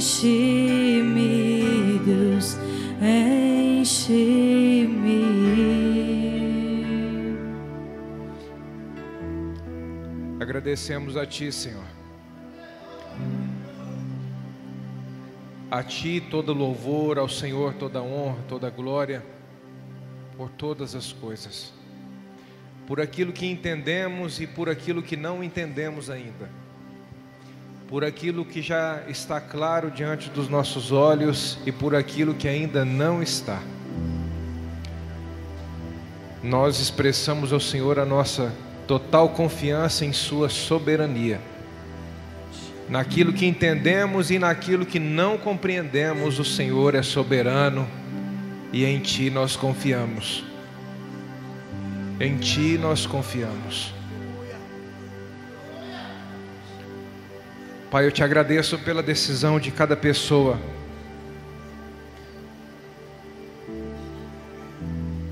Enche-me, Deus, enche-me. Agradecemos a Ti, Senhor. A Ti todo louvor, ao Senhor toda honra, toda glória, por todas as coisas, por aquilo que entendemos e por aquilo que não entendemos ainda, por aquilo que já está claro diante dos nossos olhos e por aquilo que ainda não está. Nós expressamos ao Senhor a nossa total confiança em Sua soberania naquilo que entendemos e naquilo que não compreendemos, o Senhor é soberano e em Ti nós confiamos. Em Ti nós confiamos. Pai, eu te agradeço pela decisão de cada pessoa.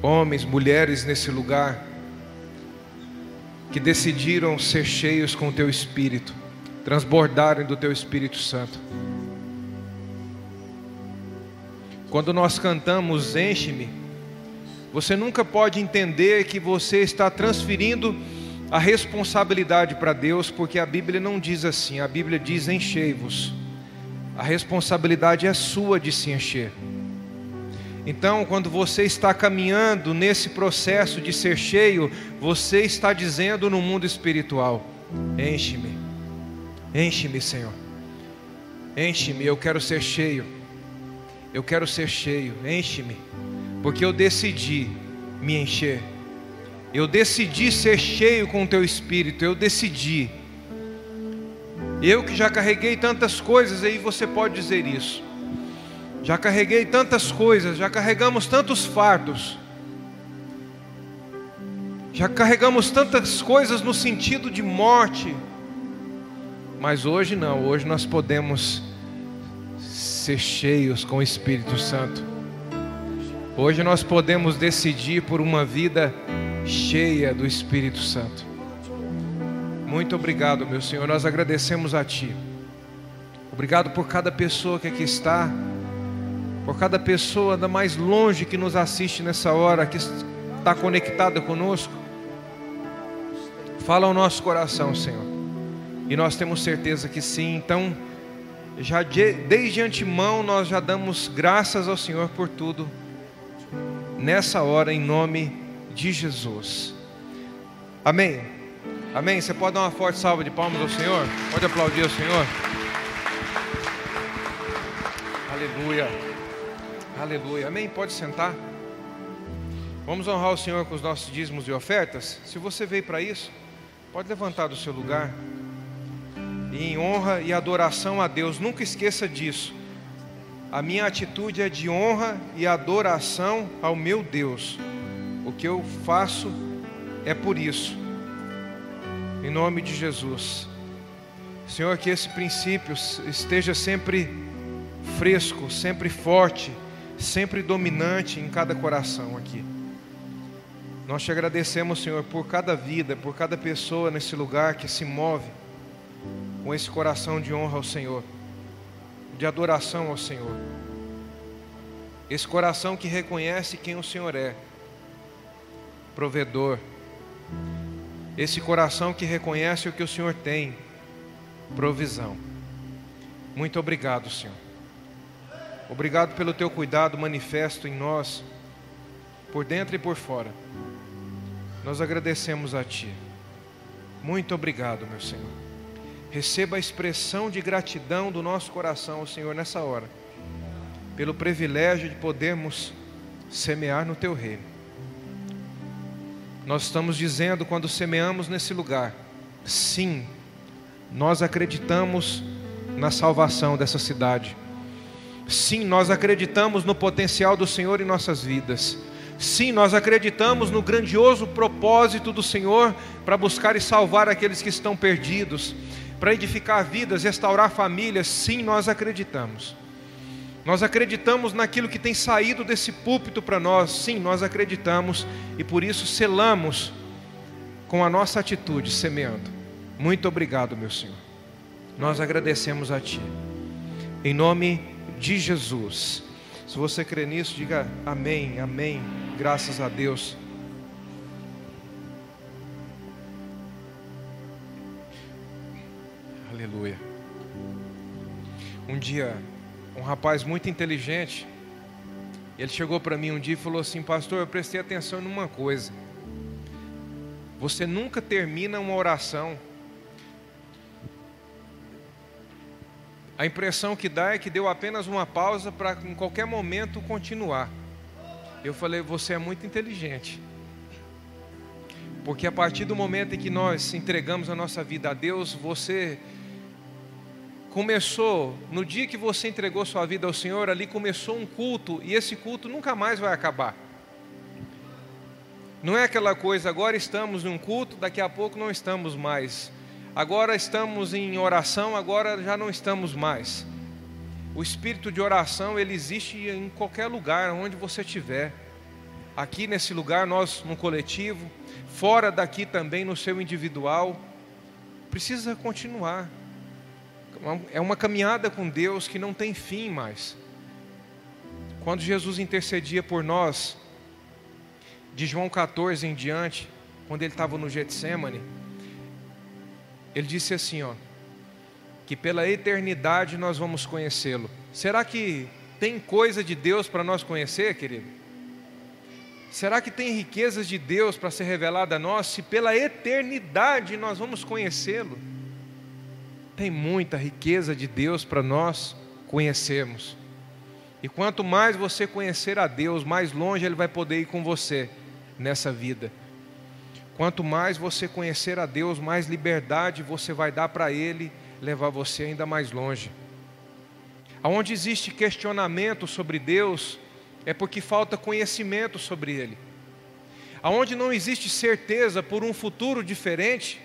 Homens, mulheres nesse lugar, que decidiram ser cheios com o Teu Espírito transbordarem do Teu Espírito Santo. Quando nós cantamos Enche-me, você nunca pode entender que você está transferindo a responsabilidade para Deus, porque a Bíblia não diz assim, a Bíblia diz enchei-vos. A responsabilidade é sua de se encher. Então, quando você está caminhando nesse processo de ser cheio, você está dizendo no mundo espiritual: enche-me. Enche-me, Senhor. Enche-me, eu quero ser cheio. Eu quero ser cheio. Enche-me. Porque eu decidi me encher. Eu decidi ser cheio com o teu espírito. Eu decidi. Eu que já carreguei tantas coisas, aí você pode dizer isso. Já carreguei tantas coisas, já carregamos tantos fardos. Já carregamos tantas coisas no sentido de morte mas hoje não, hoje nós podemos ser cheios com o Espírito Santo. Hoje nós podemos decidir por uma vida cheia do Espírito Santo. Muito obrigado, meu Senhor. Nós agradecemos a Ti. Obrigado por cada pessoa que aqui está, por cada pessoa da mais longe que nos assiste nessa hora, que está conectada conosco. Fala ao nosso coração, Senhor. E nós temos certeza que sim. Então, já de, desde antemão nós já damos graças ao Senhor por tudo. Nessa hora, em nome de Jesus. Amém. Amém. Você pode dar uma forte salva de palmas ao Senhor? Pode aplaudir ao Senhor. Aleluia. Aleluia. Amém. Pode sentar. Vamos honrar o Senhor com os nossos dízimos e ofertas? Se você veio para isso, pode levantar do seu lugar em honra e adoração a Deus. Nunca esqueça disso. A minha atitude é de honra e adoração ao meu Deus. O que eu faço é por isso. Em nome de Jesus. Senhor, que esse princípio esteja sempre fresco, sempre forte, sempre dominante em cada coração aqui. Nós te agradecemos, Senhor, por cada vida, por cada pessoa nesse lugar que se move com esse coração de honra ao Senhor, de adoração ao Senhor. Esse coração que reconhece quem o Senhor é, provedor. Esse coração que reconhece o que o Senhor tem, provisão. Muito obrigado, Senhor. Obrigado pelo teu cuidado manifesto em nós, por dentro e por fora. Nós agradecemos a Ti. Muito obrigado, meu Senhor. Receba a expressão de gratidão do nosso coração Senhor nessa hora, pelo privilégio de podermos semear no Teu reino. Nós estamos dizendo quando semeamos nesse lugar, sim, nós acreditamos na salvação dessa cidade. Sim, nós acreditamos no potencial do Senhor em nossas vidas. Sim, nós acreditamos no grandioso propósito do Senhor para buscar e salvar aqueles que estão perdidos para edificar vidas, restaurar famílias, sim, nós acreditamos. Nós acreditamos naquilo que tem saído desse púlpito para nós, sim, nós acreditamos e por isso selamos com a nossa atitude, semeando. Muito obrigado, meu Senhor. Nós agradecemos a Ti. em nome de Jesus. Se você crê nisso, diga amém, amém, graças a Deus. Aleluia. Um dia, um rapaz muito inteligente, ele chegou para mim um dia e falou assim: Pastor, eu prestei atenção numa coisa. Você nunca termina uma oração. A impressão que dá é que deu apenas uma pausa para em qualquer momento continuar. Eu falei: Você é muito inteligente. Porque a partir do momento em que nós entregamos a nossa vida a Deus, você começou, no dia que você entregou sua vida ao Senhor, ali começou um culto, e esse culto nunca mais vai acabar. Não é aquela coisa, agora estamos em um culto, daqui a pouco não estamos mais. Agora estamos em oração, agora já não estamos mais. O espírito de oração, ele existe em qualquer lugar, onde você estiver. Aqui nesse lugar, nós no coletivo, fora daqui também no seu individual. Precisa continuar é uma caminhada com Deus que não tem fim mais. Quando Jesus intercedia por nós, de João 14 em diante, quando ele estava no Getsemane, ele disse assim, ó, que pela eternidade nós vamos conhecê-lo. Será que tem coisa de Deus para nós conhecer, querido? Será que tem riquezas de Deus para ser revelada a nós, se pela eternidade nós vamos conhecê-lo? Tem muita riqueza de Deus para nós conhecermos. E quanto mais você conhecer a Deus, mais longe Ele vai poder ir com você nessa vida. Quanto mais você conhecer a Deus, mais liberdade você vai dar para Ele, levar você ainda mais longe. Aonde existe questionamento sobre Deus, é porque falta conhecimento sobre Ele. Aonde não existe certeza por um futuro diferente,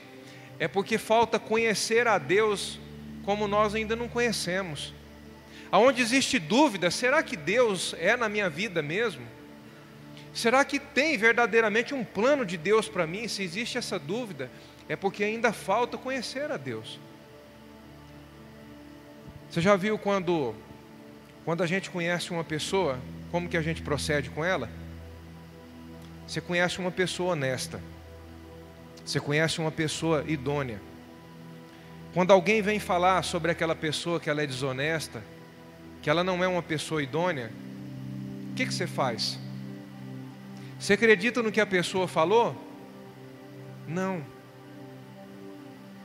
é porque falta conhecer a Deus como nós ainda não conhecemos. Aonde existe dúvida, será que Deus é na minha vida mesmo? Será que tem verdadeiramente um plano de Deus para mim? Se existe essa dúvida, é porque ainda falta conhecer a Deus. Você já viu quando quando a gente conhece uma pessoa, como que a gente procede com ela? Você conhece uma pessoa honesta. Você conhece uma pessoa idônea. Quando alguém vem falar sobre aquela pessoa que ela é desonesta, que ela não é uma pessoa idônea, o que, que você faz? Você acredita no que a pessoa falou? Não.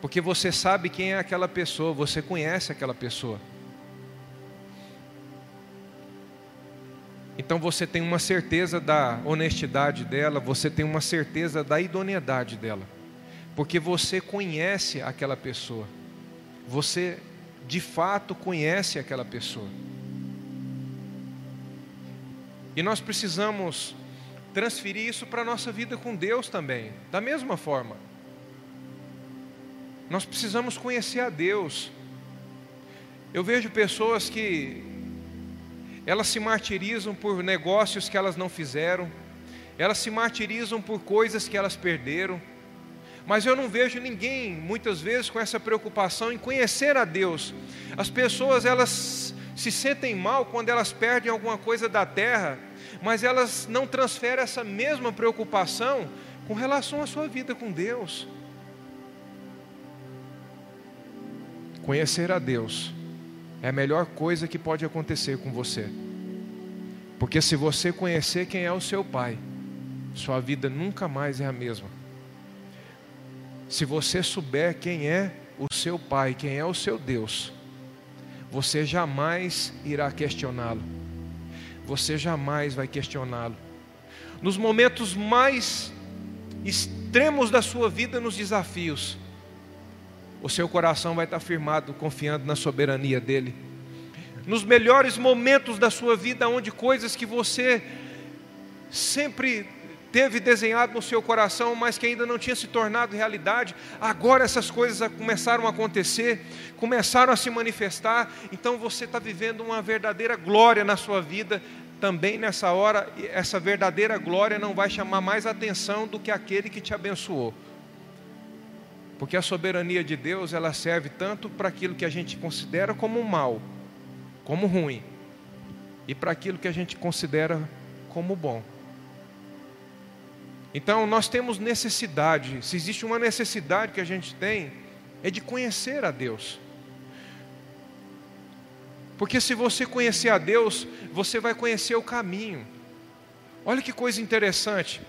Porque você sabe quem é aquela pessoa, você conhece aquela pessoa. Então você tem uma certeza da honestidade dela, você tem uma certeza da idoneidade dela, porque você conhece aquela pessoa, você de fato conhece aquela pessoa. E nós precisamos transferir isso para a nossa vida com Deus também, da mesma forma. Nós precisamos conhecer a Deus. Eu vejo pessoas que elas se martirizam por negócios que elas não fizeram, elas se martirizam por coisas que elas perderam. Mas eu não vejo ninguém, muitas vezes, com essa preocupação em conhecer a Deus. As pessoas, elas se sentem mal quando elas perdem alguma coisa da terra, mas elas não transferem essa mesma preocupação com relação à sua vida com Deus. Conhecer a Deus é a melhor coisa que pode acontecer com você. Porque se você conhecer quem é o seu pai, sua vida nunca mais é a mesma. Se você souber quem é o seu pai, quem é o seu Deus, você jamais irá questioná-lo. Você jamais vai questioná-lo. Nos momentos mais extremos da sua vida, nos desafios, o seu coração vai estar firmado, confiando na soberania dEle. Nos melhores momentos da sua vida, onde coisas que você sempre teve desenhado no seu coração, mas que ainda não tinha se tornado realidade, agora essas coisas começaram a acontecer, começaram a se manifestar, então você está vivendo uma verdadeira glória na sua vida. Também nessa hora, essa verdadeira glória não vai chamar mais atenção do que aquele que te abençoou. Porque a soberania de Deus, ela serve tanto para aquilo que a gente considera como mal, como ruim e para aquilo que a gente considera como bom. Então, nós temos necessidade, se existe uma necessidade que a gente tem, é de conhecer a Deus. Porque se você conhecer a Deus, você vai conhecer o caminho. Olha que coisa interessante.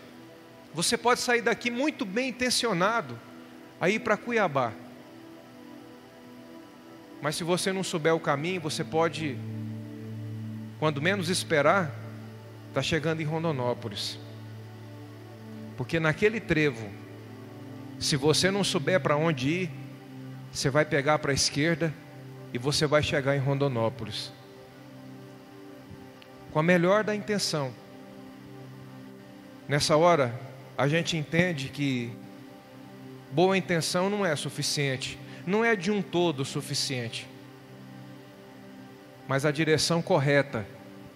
Você pode sair daqui muito bem intencionado, a ir para Cuiabá. Mas se você não souber o caminho, você pode, quando menos esperar, tá chegando em Rondonópolis. Porque naquele trevo, se você não souber para onde ir, você vai pegar para a esquerda e você vai chegar em Rondonópolis. Com a melhor da intenção. Nessa hora, a gente entende que boa intenção não é suficiente, não é de um todo suficiente. Mas a direção correta,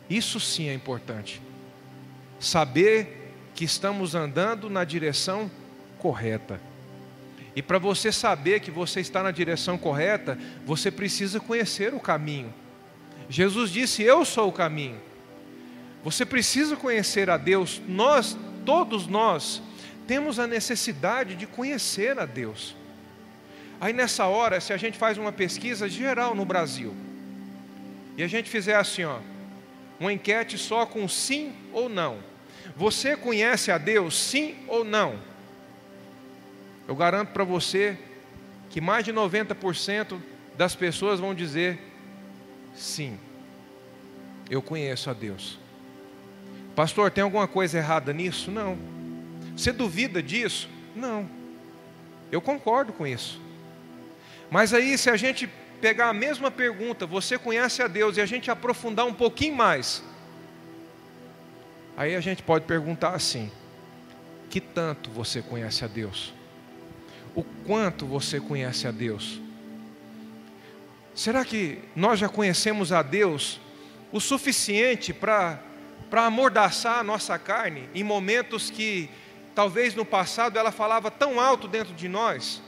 isso sim é importante. Saber que estamos andando na direção correta. E para você saber que você está na direção correta, você precisa conhecer o caminho. Jesus disse: Eu sou o caminho. Você precisa conhecer a Deus. Nós, todos nós, temos a necessidade de conhecer a Deus. Aí nessa hora, se a gente faz uma pesquisa geral no Brasil, e a gente fizer assim, ó, uma enquete só com sim ou não. Você conhece a Deus, sim ou não? Eu garanto para você que mais de 90% das pessoas vão dizer sim. Eu conheço a Deus. Pastor, tem alguma coisa errada nisso? Não. Você duvida disso? Não. Eu concordo com isso. Mas aí, se a gente pegar a mesma pergunta, você conhece a Deus, e a gente aprofundar um pouquinho mais, aí a gente pode perguntar assim: que tanto você conhece a Deus? o quanto você conhece a Deus. Será que nós já conhecemos a Deus o suficiente para amordaçar a nossa carne em momentos que talvez no passado ela falava tão alto dentro de nós?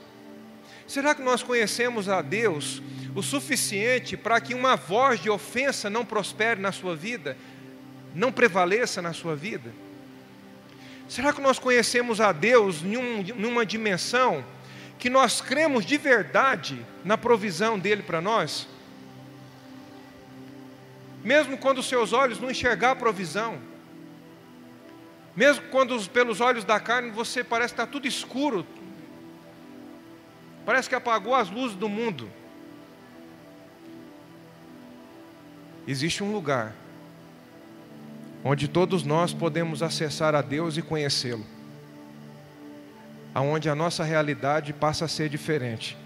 Será que nós conhecemos a Deus o suficiente para que uma voz de ofensa não prospere na sua vida, não prevaleça na sua vida? Será que nós conhecemos a Deus em, um, em uma dimensão que nós cremos de verdade na provisão dele para nós? Mesmo quando seus olhos não enxergar a provisão, mesmo quando pelos olhos da carne você parece que está tudo escuro, parece que apagou as luzes do mundo. Existe um lugar onde todos nós podemos acessar a Deus e conhecê-lo, aonde a nossa realidade passa a ser diferente.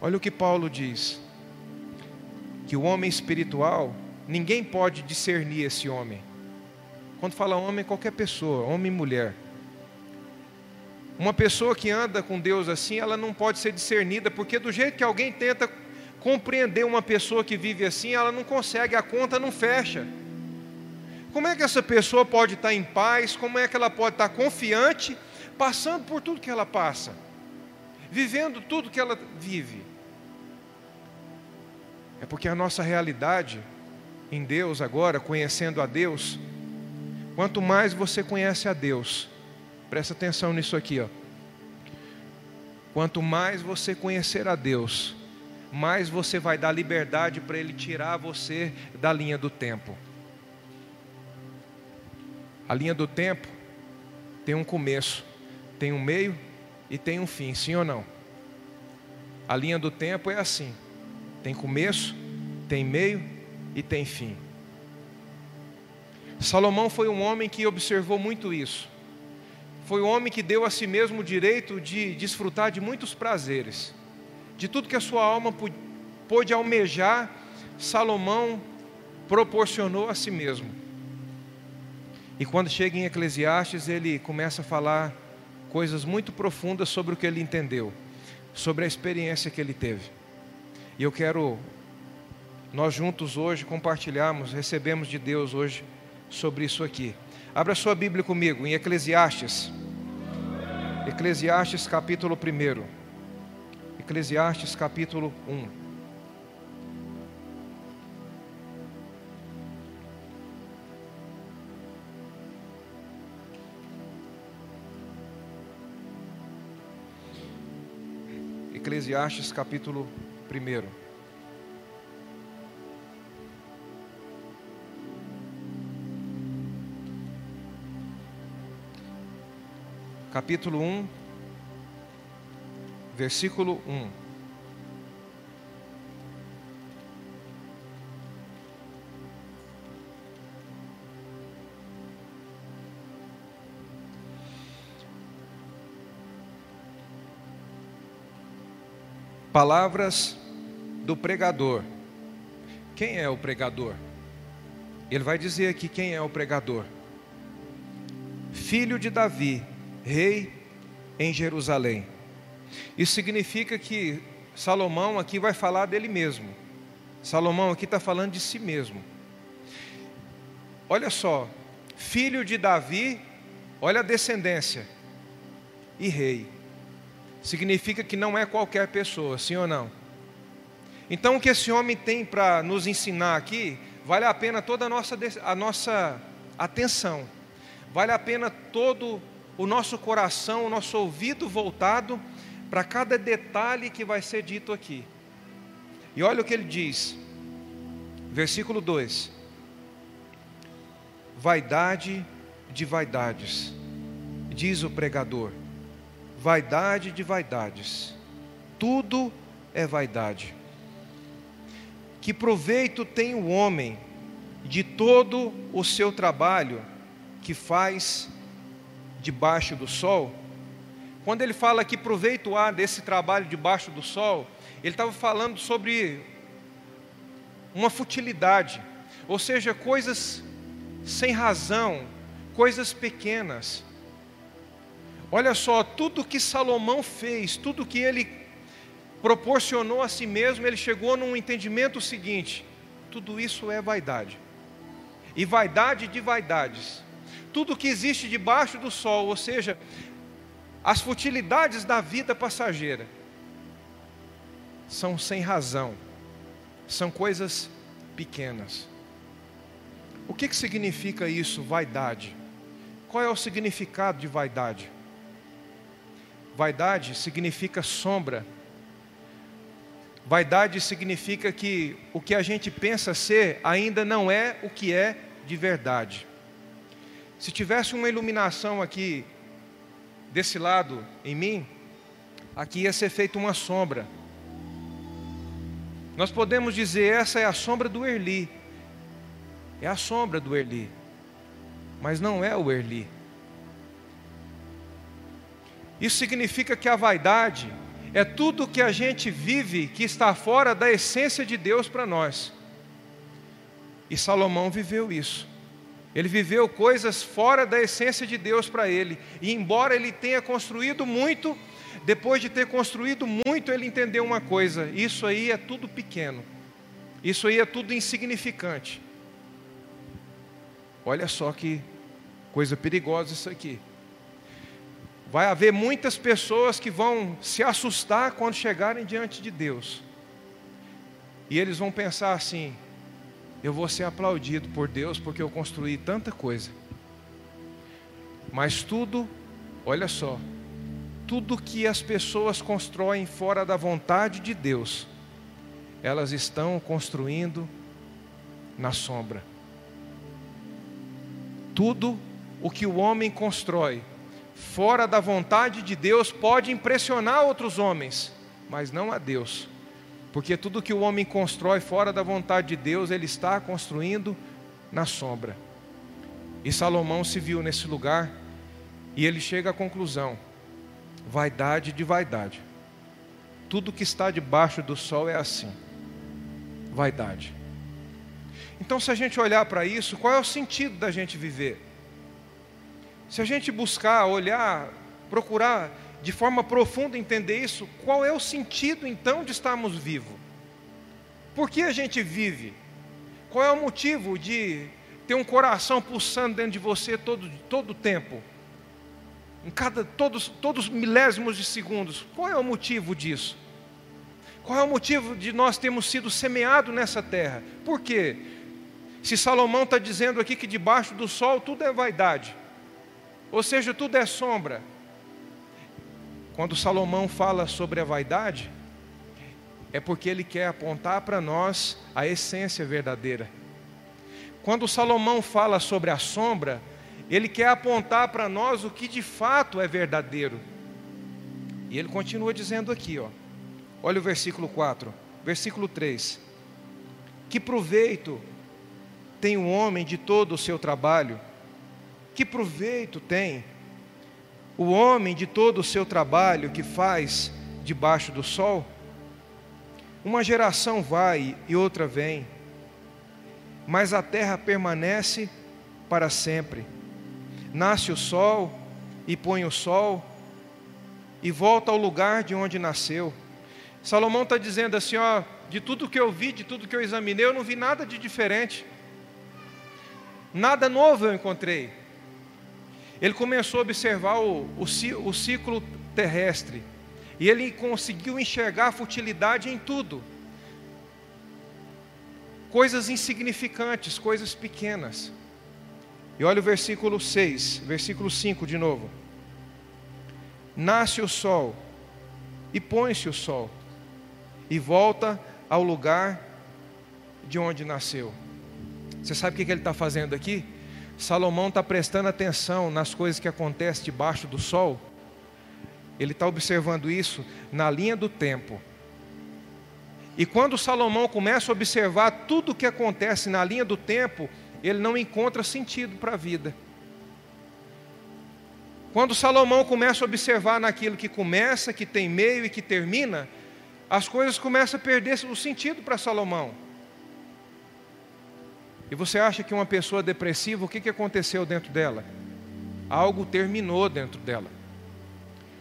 Olha o que Paulo diz: que o homem espiritual, ninguém pode discernir esse homem. Quando fala homem, qualquer pessoa, homem e mulher. Uma pessoa que anda com Deus assim, ela não pode ser discernida, porque do jeito que alguém tenta compreender uma pessoa que vive assim, ela não consegue, a conta não fecha. Como é que essa pessoa pode estar em paz? Como é que ela pode estar confiante, passando por tudo que ela passa, vivendo tudo que ela vive? É porque a nossa realidade em Deus agora, conhecendo a Deus, quanto mais você conhece a Deus, presta atenção nisso aqui, ó. Quanto mais você conhecer a Deus, mais você vai dar liberdade para Ele tirar você da linha do tempo. A linha do tempo tem um começo, tem um meio e tem um fim, sim ou não? A linha do tempo é assim: tem começo, tem meio e tem fim. Salomão foi um homem que observou muito isso. Foi um homem que deu a si mesmo o direito de desfrutar de muitos prazeres, de tudo que a sua alma pôde almejar, Salomão proporcionou a si mesmo. E quando chega em Eclesiastes, ele começa a falar coisas muito profundas sobre o que ele entendeu, sobre a experiência que ele teve. E eu quero, nós juntos hoje, compartilharmos, recebemos de Deus hoje sobre isso aqui. Abra sua Bíblia comigo em Eclesiastes. Eclesiastes capítulo 1. Eclesiastes capítulo 1. Eclesiastes capítulo 1. Capítulo 1, versículo 1. Palavras do pregador. Quem é o pregador? Ele vai dizer aqui quem é o pregador. Filho de Davi, rei em Jerusalém. Isso significa que Salomão aqui vai falar dele mesmo. Salomão aqui está falando de si mesmo. Olha só, filho de Davi, olha a descendência, e rei significa que não é qualquer pessoa, sim ou não? Então, o que esse homem tem para nos ensinar aqui, vale a pena toda a nossa, a nossa atenção, vale a pena todo o nosso coração, o nosso ouvido voltado para cada detalhe que vai ser dito aqui. E olha o que ele diz, versículo 2: Vaidade de vaidades, diz o pregador vaidade de vaidades. Tudo é vaidade. Que proveito tem o homem de todo o seu trabalho que faz debaixo do sol? Quando ele fala que proveito há desse trabalho debaixo do sol, ele estava falando sobre uma futilidade, ou seja, coisas sem razão, coisas pequenas. Olha só, tudo que Salomão fez, tudo que ele proporcionou a si mesmo, ele chegou num entendimento seguinte: tudo isso é vaidade. E vaidade de vaidades. Tudo que existe debaixo do sol, ou seja, as futilidades da vida passageira, são sem razão, são coisas pequenas. O que, que significa isso, vaidade? Qual é o significado de vaidade? Vaidade significa sombra. Vaidade significa que o que a gente pensa ser ainda não é o que é de verdade. Se tivesse uma iluminação aqui desse lado em mim, aqui ia ser feita uma sombra. Nós podemos dizer essa é a sombra do Erli. É a sombra do Erli. Mas não é o Erli. Isso significa que a vaidade é tudo que a gente vive que está fora da essência de Deus para nós. E Salomão viveu isso. Ele viveu coisas fora da essência de Deus para ele. E embora ele tenha construído muito, depois de ter construído muito, ele entendeu uma coisa: isso aí é tudo pequeno. Isso aí é tudo insignificante. Olha só que coisa perigosa isso aqui. Vai haver muitas pessoas que vão se assustar quando chegarem diante de Deus. E eles vão pensar assim: eu vou ser aplaudido por Deus porque eu construí tanta coisa. Mas tudo, olha só, tudo que as pessoas constroem fora da vontade de Deus, elas estão construindo na sombra. Tudo o que o homem constrói fora da vontade de Deus pode impressionar outros homens, mas não a Deus. Porque tudo que o homem constrói fora da vontade de Deus, ele está construindo na sombra. E Salomão se viu nesse lugar e ele chega à conclusão: vaidade de vaidade. Tudo que está debaixo do sol é assim. Vaidade. Então, se a gente olhar para isso, qual é o sentido da gente viver? Se a gente buscar, olhar, procurar de forma profunda entender isso, qual é o sentido então de estarmos vivos? Por que a gente vive? Qual é o motivo de ter um coração pulsando dentro de você todo todo o tempo? Em cada todos todos milésimos de segundos. Qual é o motivo disso? Qual é o motivo de nós termos sido semeados nessa terra? Por quê? Se Salomão está dizendo aqui que debaixo do sol tudo é vaidade, ou seja, tudo é sombra. Quando Salomão fala sobre a vaidade, é porque ele quer apontar para nós a essência verdadeira. Quando Salomão fala sobre a sombra, ele quer apontar para nós o que de fato é verdadeiro. E ele continua dizendo aqui, ó. Olha o versículo 4, versículo 3. Que proveito tem o homem de todo o seu trabalho? Que proveito tem o homem de todo o seu trabalho que faz debaixo do sol? Uma geração vai e outra vem, mas a terra permanece para sempre. Nasce o sol e põe o sol e volta ao lugar de onde nasceu. Salomão está dizendo assim: ó, de tudo que eu vi, de tudo que eu examinei, eu não vi nada de diferente. Nada novo eu encontrei. Ele começou a observar o, o, ciclo terrestre. E ele conseguiu enxergar a futilidade em tudo. Coisas insignificantes, coisas pequenas. E olha o versículo 6, versículo 5 de novo. Nasce o sol, e põe-se o sol, e volta ao lugar de onde nasceu. Você sabe o que ele está fazendo aqui? Salomão está prestando atenção nas coisas que acontecem debaixo do sol ele está observando isso na linha do tempo. E quando Salomão começa a observar tudo o que acontece na linha do tempo, ele não encontra sentido para a vida. Quando Salomão começa a observar naquilo que começa, que tem meio e que termina, as coisas começam a perder o sentido para Salomão. E você acha que uma pessoa depressiva, o que, que aconteceu dentro dela? Algo terminou dentro dela.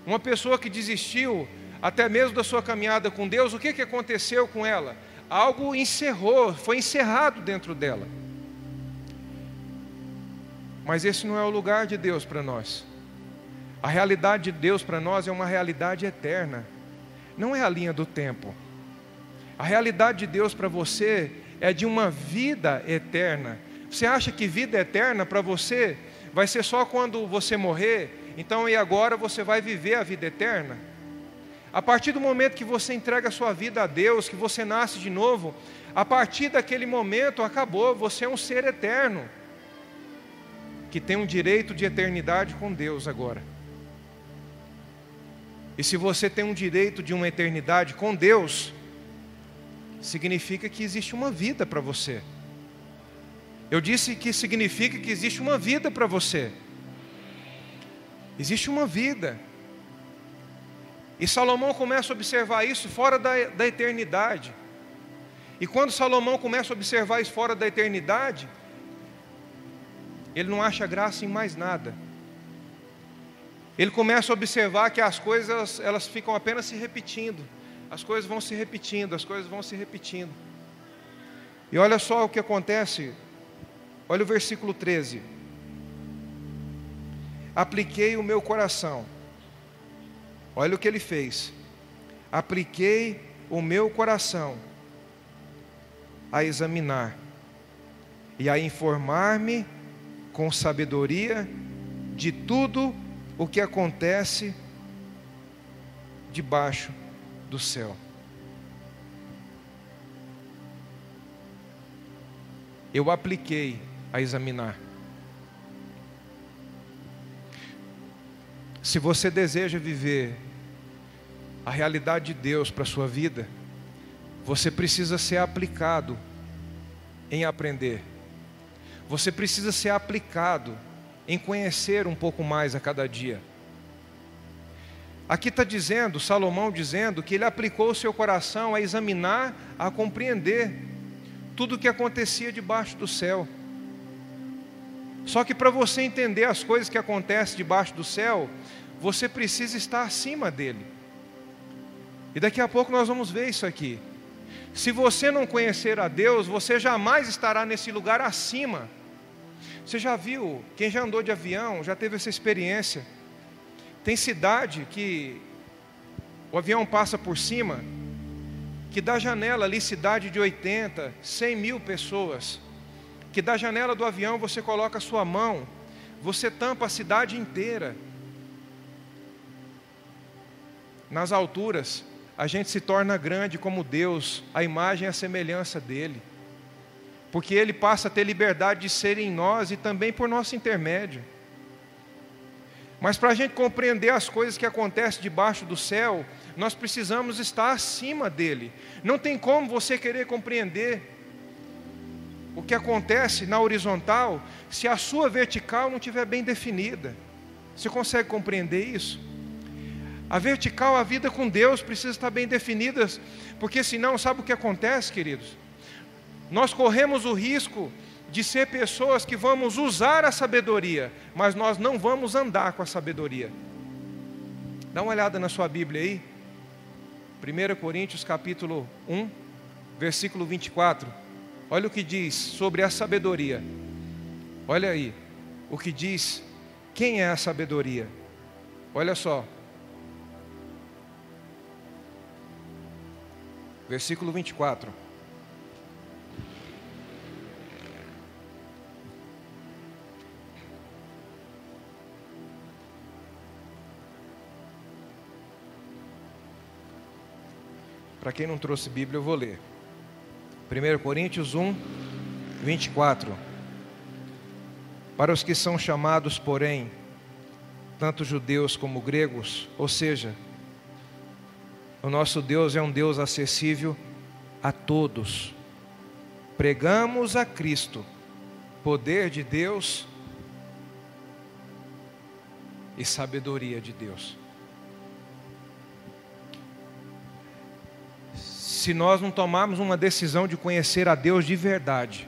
Uma pessoa que desistiu até mesmo da sua caminhada com Deus, o que, que aconteceu com ela? Algo encerrou, foi encerrado dentro dela. Mas esse não é o lugar de Deus para nós. A realidade de Deus para nós é uma realidade eterna, não é a linha do tempo. A realidade de Deus para você é de uma vida eterna. Você acha que vida eterna para você vai ser só quando você morrer então, e agora você vai viver a vida eterna? A partir do momento que você entrega a sua vida a Deus, que você nasce de novo, a partir daquele momento acabou, você é um ser eterno, que tem um direito de eternidade com Deus agora. E se você tem um direito de uma eternidade com Deus, significa que existe uma vida para você. Eu disse que significa que existe uma vida para você. Existe uma vida. E Salomão começa a observar isso fora da, da eternidade. E quando Salomão começa a observar isso fora da eternidade, ele não acha graça em mais nada. Ele começa a observar que as coisas elas ficam apenas se repetindo. As coisas vão se repetindo, as coisas vão se repetindo. E olha só o que acontece. Olha o versículo 13 apliquei o meu coração. Olha o que ele fez. Apliquei o meu coração a examinar e a informar-me com sabedoria de tudo o que acontece debaixo do céu. Eu apliquei a examinar. Se você deseja viver a realidade de Deus para a sua vida, você precisa ser aplicado em aprender. Você precisa ser aplicado em conhecer um pouco mais a cada dia. Aqui está dizendo, Salomão dizendo, que ele aplicou o seu coração a examinar, a compreender tudo o que acontecia debaixo do céu. Só que para você entender as coisas que acontecem debaixo do céu, você precisa estar acima dele. E daqui a pouco nós vamos ver isso aqui. Se você não conhecer a Deus, você jamais estará nesse lugar acima. Você já viu, quem já andou de avião, já teve essa experiência. Tem cidade que o avião passa por cima, que da janela ali, cidade de 80, 100 mil pessoas que da janela do avião você coloca a sua mão, você tampa a cidade inteira. Nas alturas, a gente se torna grande como Deus, a imagem e a semelhança dele. Porque ele passa a ter liberdade de ser em nós e também por nosso intermédio. Mas para a gente compreender as coisas que acontecem debaixo do céu, nós precisamos estar acima dele. Não tem como você querer compreender o que acontece na horizontal se a sua vertical não estiver bem definida. Você consegue compreender isso? A vertical, a vida com Deus precisa estar bem definida, porque senão, sabe o que acontece, queridos? Nós corremos o risco de ser pessoas que vamos usar a sabedoria, mas nós não vamos andar com a sabedoria. Dá uma olhada na sua Bíblia aí. 1 Coríntios capítulo 1, versículo 24. Olha o que diz sobre a sabedoria. Olha aí, o que diz quem é a sabedoria. Olha só. Versículo 24. Para quem não trouxe Bíblia, eu vou ler. 1 Coríntios 1, 24. Para os que são chamados, porém, tanto judeus como gregos, ou seja, o nosso Deus é um Deus acessível a todos. Pregamos a Cristo, poder de Deus e sabedoria de Deus. Se nós não tomarmos uma decisão de conhecer a Deus de verdade,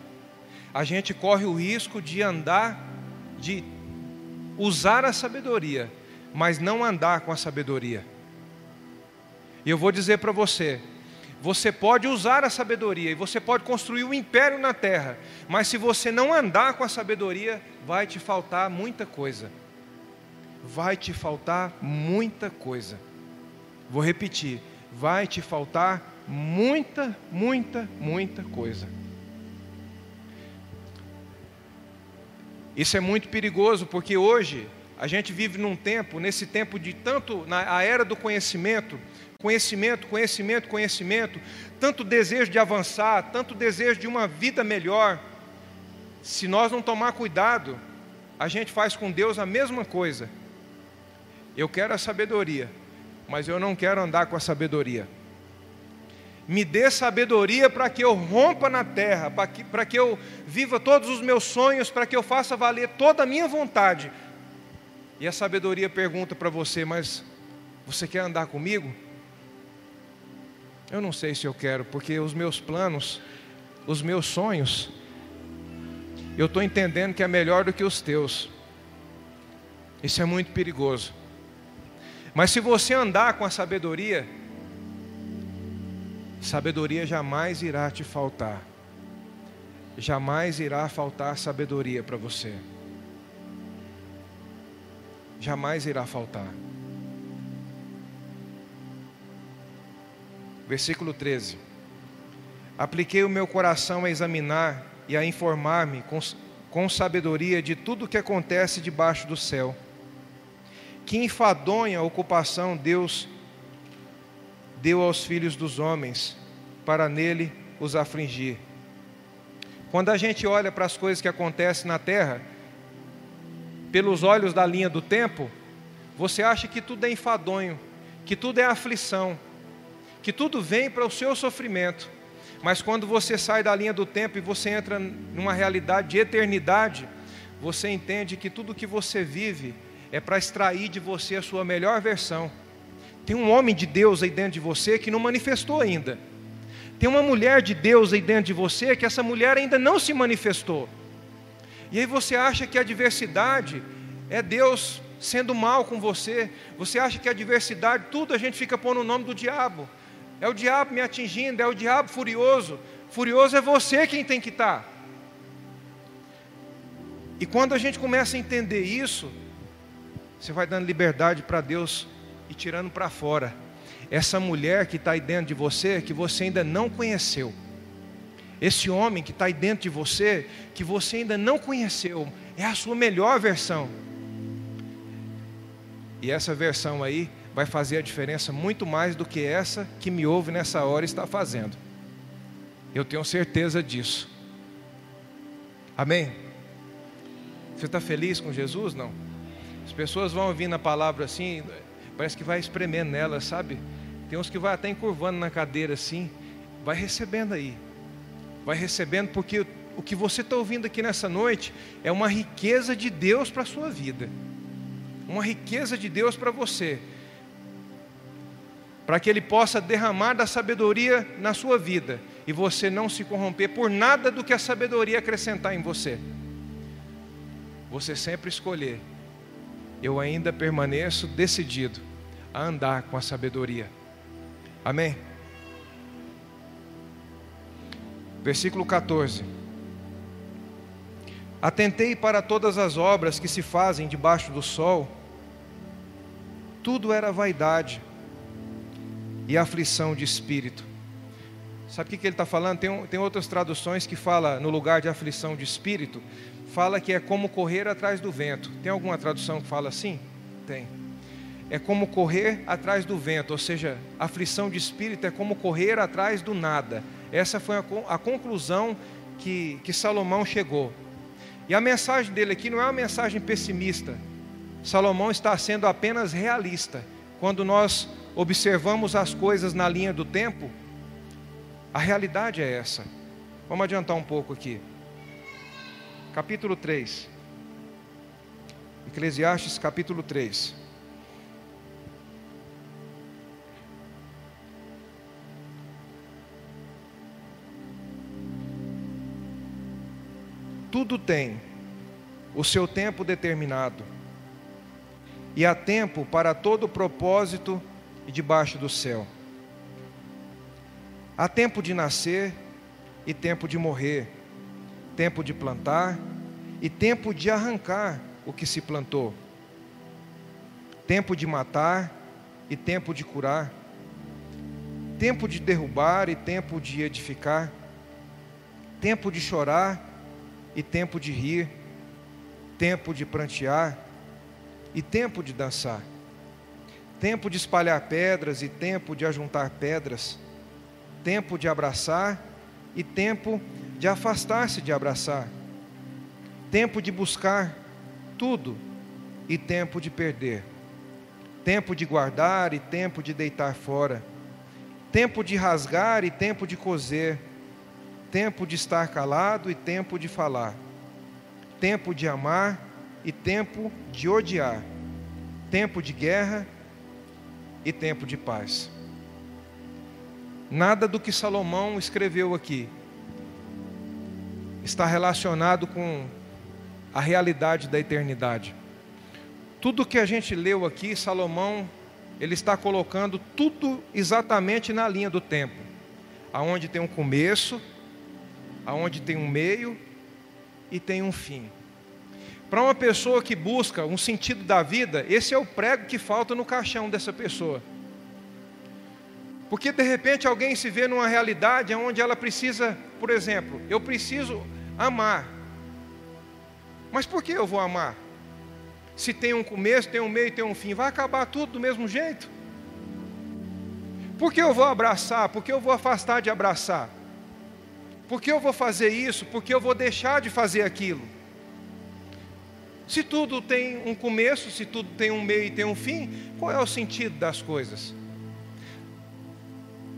a gente corre o risco de andar, de usar a sabedoria, mas não andar com a sabedoria. E eu vou dizer para você: você pode usar a sabedoria e você pode construir um império na terra, mas se você não andar com a sabedoria, vai te faltar muita coisa. Vai te faltar muita coisa. Vou repetir: vai te faltar muita, muita, muita coisa. Isso é muito perigoso, porque hoje a gente vive num tempo, nesse tempo de tanto, na era do conhecimento, conhecimento, conhecimento, conhecimento, tanto desejo de avançar, tanto desejo de uma vida melhor. Se nós não tomar cuidado, a gente faz com Deus a mesma coisa. Eu quero a sabedoria, mas eu não quero andar com a sabedoria me dê sabedoria para que eu rompa na terra, para que, para que eu viva todos os meus sonhos, para que eu faça valer toda a minha vontade. E a sabedoria pergunta para você: Mas você quer andar comigo? Eu não sei se eu quero, porque os meus planos, os meus sonhos, eu estou entendendo que é melhor do que os teus. Isso é muito perigoso. Mas se você andar com a sabedoria, sabedoria jamais irá te faltar. Jamais irá faltar sabedoria para você. Jamais irá faltar. Versículo 13. Apliquei o meu coração a examinar e a informar-me com, com sabedoria de tudo o que acontece debaixo do céu. Que enfadonha ocupação Deus deu aos filhos dos homens, para nele os afligir. Quando a gente olha para as coisas que acontecem na terra, pelos olhos da linha do tempo, você acha que tudo é enfadonho, que tudo é aflição, que tudo vem para o seu sofrimento. Mas quando você sai da linha do tempo e você entra numa realidade de eternidade, você entende que tudo que você vive é para extrair de você a sua melhor versão. Tem um homem de Deus aí dentro de você que não manifestou ainda. Tem uma mulher de Deus aí dentro de você que essa mulher ainda não se manifestou. E aí você acha que a diversidade é Deus sendo mal com você. Você acha que a diversidade, tudo a gente fica pondo o nome do diabo. É o diabo me atingindo, é o diabo furioso. Furioso é você quem tem que estar. E quando a gente começa a entender isso, você vai dando liberdade para Deus e tirando para fora essa mulher que está aí dentro de você, que você ainda não conheceu. Esse homem que está aí dentro de você, que você ainda não conheceu, é a sua melhor versão. E essa versão aí, vai fazer a diferença muito mais do que essa que me ouve nessa hora está fazendo. Eu tenho certeza disso. Amém? Você está feliz com Jesus? Não? As pessoas vão ouvindo a palavra assim, parece que vai espremendo nela, sabe? Tem uns que vai até encurvando na cadeira assim, vai recebendo aí, vai recebendo, porque o que você está ouvindo aqui nessa noite é uma riqueza de Deus para a sua vida, uma riqueza de Deus para você, para que Ele possa derramar da sabedoria na sua vida e você não se corromper por nada do que a sabedoria acrescentar em você. Você sempre escolher, eu ainda permaneço decidido a andar com a sabedoria. Amém? Versículo 14. Atentei para todas as obras que se fazem debaixo do sol, tudo era vaidade e aflição de espírito. Sabe o que, ele está falando? Tem, tem outras traduções que fala no lugar de aflição de espírito, fala que é como correr atrás do vento. Tem alguma tradução que fala assim? Tem. É como correr atrás do vento, ou seja, aflição de espírito é como correr atrás do nada. Essa foi a, conclusão que, que Salomão chegou. E a mensagem dele aqui não é uma mensagem pessimista. Salomão está sendo apenas realista. Quando nós observamos as coisas na linha do tempo, a realidade é essa. Vamos adiantar um pouco aqui. Capítulo 3. Eclesiastes, capítulo 3. Tudo tem o seu tempo determinado, e há tempo para todo propósito e debaixo do céu. Há tempo de nascer e tempo de morrer, tempo de plantar e tempo de arrancar o que se plantou, tempo de matar e tempo de curar, tempo de derrubar e tempo de edificar, tempo de chorar e tempo de rir, tempo de prantear e tempo de dançar, tempo de espalhar pedras e tempo de ajuntar pedras, tempo de abraçar e tempo de afastar-se de abraçar, tempo de buscar tudo e tempo de perder, tempo de guardar e tempo de deitar fora, tempo de rasgar e tempo de coser tempo de estar calado e tempo de falar, tempo de amar e tempo de odiar, tempo de guerra e tempo de paz. Nada do que Salomão escreveu aqui está relacionado com a realidade da eternidade. Tudo que a gente leu aqui, Salomão, ele está colocando tudo exatamente na linha do tempo, aonde tem um começo, aonde tem um meio e tem um fim. Para uma pessoa que busca um sentido da vida, esse é o prego que falta no caixão dessa pessoa. Porque de repente alguém se vê numa realidade onde ela precisa, por exemplo, eu preciso amar. Mas por que eu vou amar? Se tem um começo, tem um meio, tem um fim, vai acabar tudo do mesmo jeito? Por que eu vou abraçar? Por que eu vou afastar de abraçar? Por que eu vou fazer isso? Por que eu vou deixar de fazer aquilo? Se tudo tem um começo, se tudo tem um meio e tem um fim, qual é o sentido das coisas?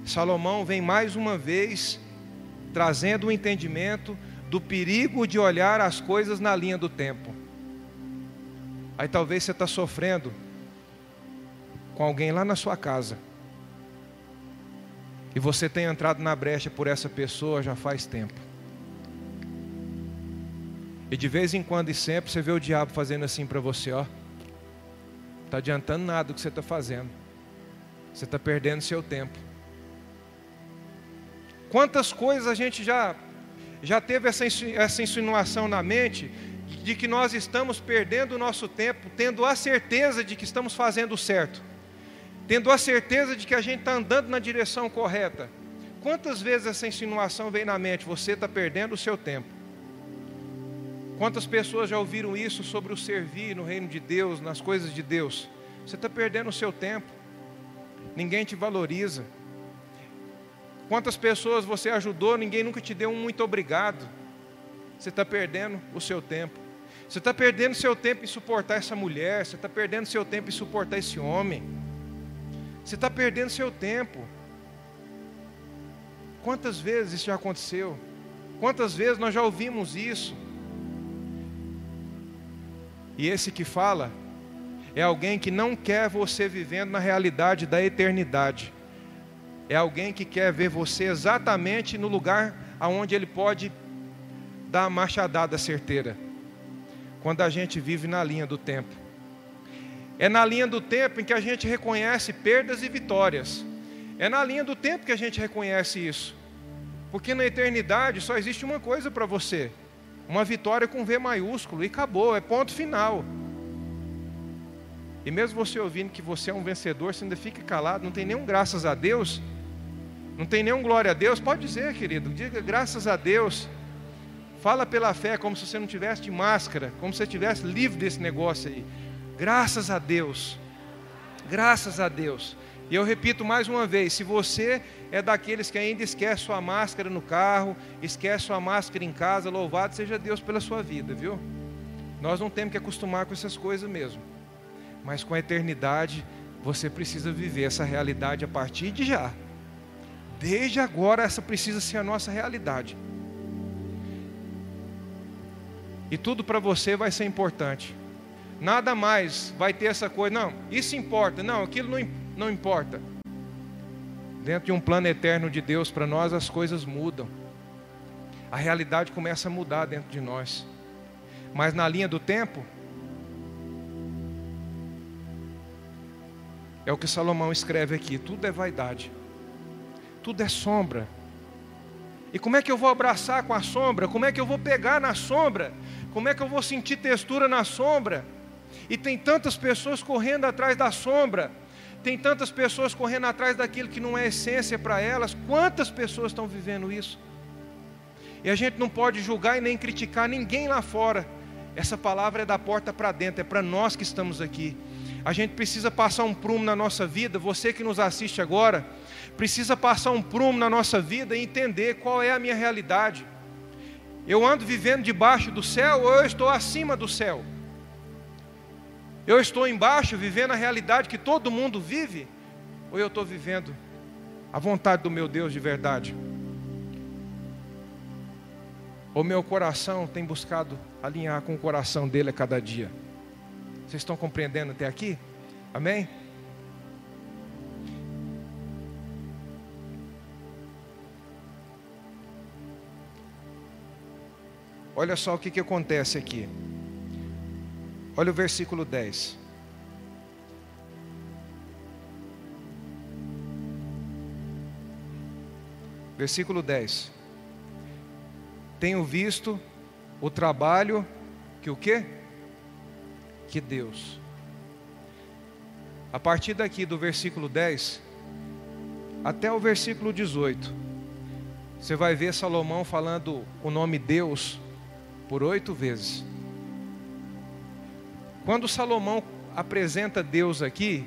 Salomão vem mais uma vez trazendo o um entendimento do perigo de olhar as coisas na linha do tempo. Aí talvez você está sofrendo com alguém lá na sua casa e você tem entrado na brecha por essa pessoa já faz tempo. E de vez em quando e sempre você vê o diabo fazendo assim para você, ó. Está adiantando nada o que você está fazendo. Você está perdendo seu tempo. Quantas coisas a gente já, já teve essa, essa insinuação na mente de que nós estamos perdendo o nosso tempo, tendo a certeza de que estamos fazendo o certo tendo a certeza de que a gente está andando na direção correta. Quantas vezes essa insinuação vem na mente? Você está perdendo o seu tempo. Quantas pessoas já ouviram isso sobre o servir no reino de Deus, nas coisas de Deus? Você está perdendo o seu tempo. ninguém te valoriza. Quantas pessoas você ajudou, ninguém nunca te deu um muito obrigado. Você está perdendo o seu tempo. Você está perdendo seu tempo em suportar essa mulher, você está perdendo seu tempo em suportar esse homem. Você está perdendo seu tempo. Quantas vezes isso já aconteceu? Quantas vezes nós já ouvimos isso? E esse que fala é alguém que não quer você vivendo na realidade da eternidade. É alguém que quer ver você exatamente no lugar aonde ele pode dar a machadada certeira. Quando a gente vive na linha do tempo. É na linha do tempo em que a gente reconhece perdas e vitórias. É na linha do tempo que a gente reconhece isso. Porque na eternidade só existe uma coisa para você: uma vitória com V maiúsculo, e acabou, é ponto final. E mesmo você ouvindo que você é um vencedor, você ainda fica calado, não tem nenhum graças a Deus, não tem nenhum glória a Deus, pode dizer, querido, diga graças a Deus. Fala pela fé, como se você não tivesse de máscara, como se você estivesse livre desse negócio aí. Graças a Deus. Graças a Deus. E eu repito mais uma vez: se você é daqueles que ainda esquece sua máscara no carro, esquece sua máscara em casa, louvado seja Deus pela sua vida, viu? Nós não temos que acostumar com essas coisas mesmo. Mas com a eternidade, você precisa viver essa realidade a partir de já. Desde agora, essa precisa ser a nossa realidade. E tudo para você vai ser importante. Nada mais vai ter essa coisa, não, isso importa, não, aquilo não, não importa. Dentro de um plano eterno de Deus para nós, as coisas mudam. A realidade começa a mudar dentro de nós. Mas na linha do tempo, é o que Salomão escreve aqui: tudo é vaidade, tudo é sombra. E como é que eu vou abraçar com a sombra? Como é que eu vou pegar na sombra? Como é que eu vou sentir textura na sombra? E tem tantas pessoas correndo atrás da sombra, tem tantas pessoas correndo atrás daquilo que não é essência para elas. Quantas pessoas estão vivendo isso? E a gente não pode julgar e nem criticar ninguém lá fora. Essa palavra é da porta para dentro, é para nós que estamos aqui. A gente precisa passar um prumo na nossa vida, você que nos assiste agora, precisa passar um prumo na nossa vida e entender qual é a minha realidade. Eu ando vivendo debaixo do céu ou eu estou acima do céu? Eu estou embaixo vivendo a realidade que todo mundo vive? Ou eu estou vivendo a vontade do meu Deus de verdade? O meu coração tem buscado alinhar com o coração dele a cada dia. Vocês estão compreendendo até aqui? Amém? Olha só o que, que acontece aqui. Olha o versículo 10. Versículo 10. Tenho visto o trabalho que o quê? Que Deus. A partir daqui do versículo 10 até o versículo 18, você vai ver Salomão falando o nome Deus por oito vezes. Quando Salomão apresenta Deus aqui,